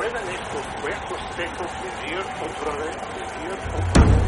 puedan estos cuerpos ser confundidos otra vez, otra vez.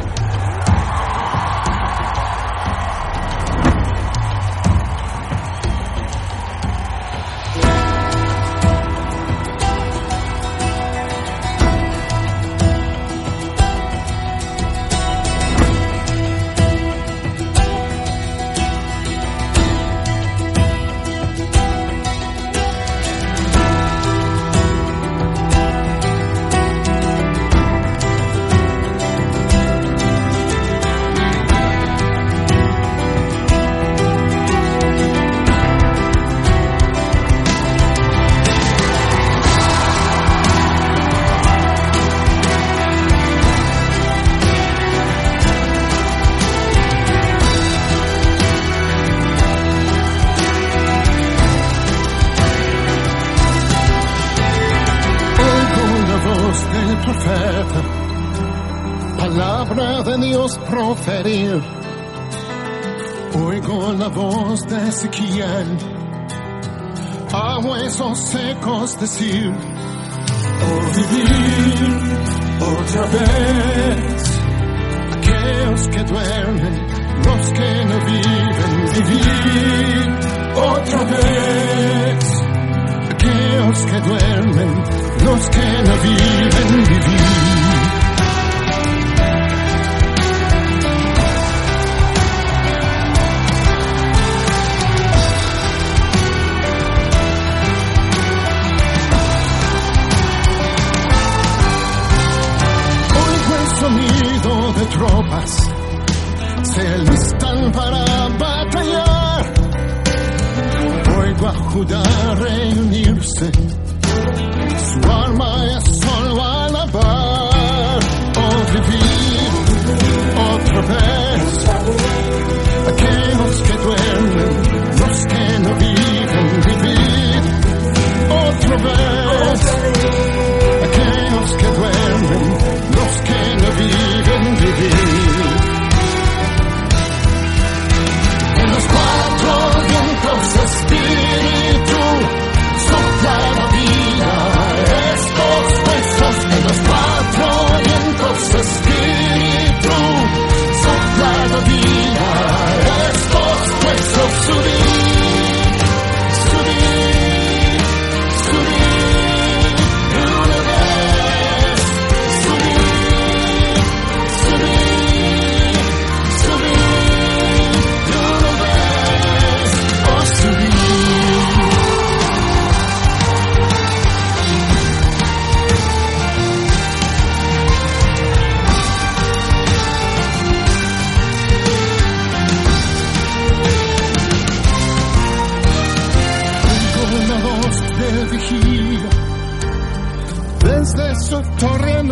Del profeta, palabra de Dios proferir. Oigo la voz de Ezequiel, a huesos secos decir, oh vivir otra vez. Aquellos que duermen, los que no viven, vivir otra vez aquellos que duermen, los que no viven vivir. Sonido de tropas, se listan para batallar. Oigo a Judá reunirse, on my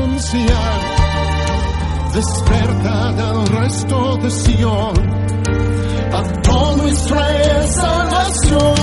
anunciar desperta del resto de Sion. A todo Israel salvación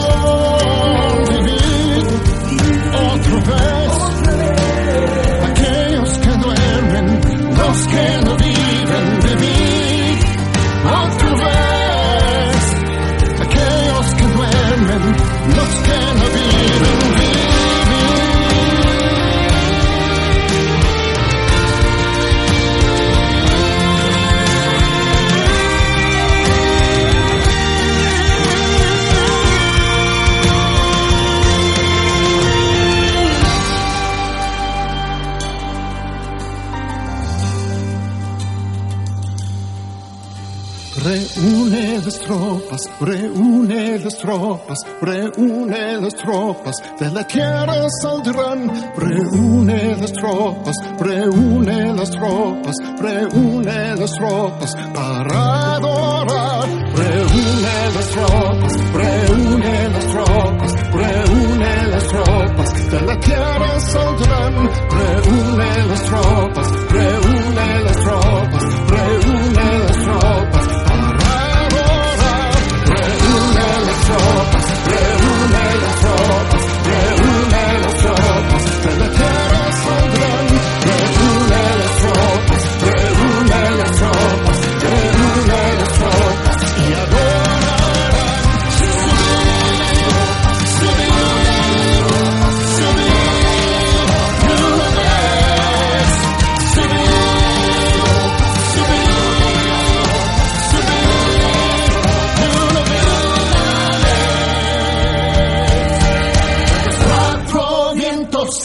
Reúne las tropas, reúne las tropas, reúne las tropas, de la tierra saldrán. Reúne las tropas, reúne las tropas, reúne las tropas para adorar. Reúne las tropas, reúne las tropas, reúne las tropas, de la tierra saldrán. Reúne las tropas,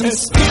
Francis.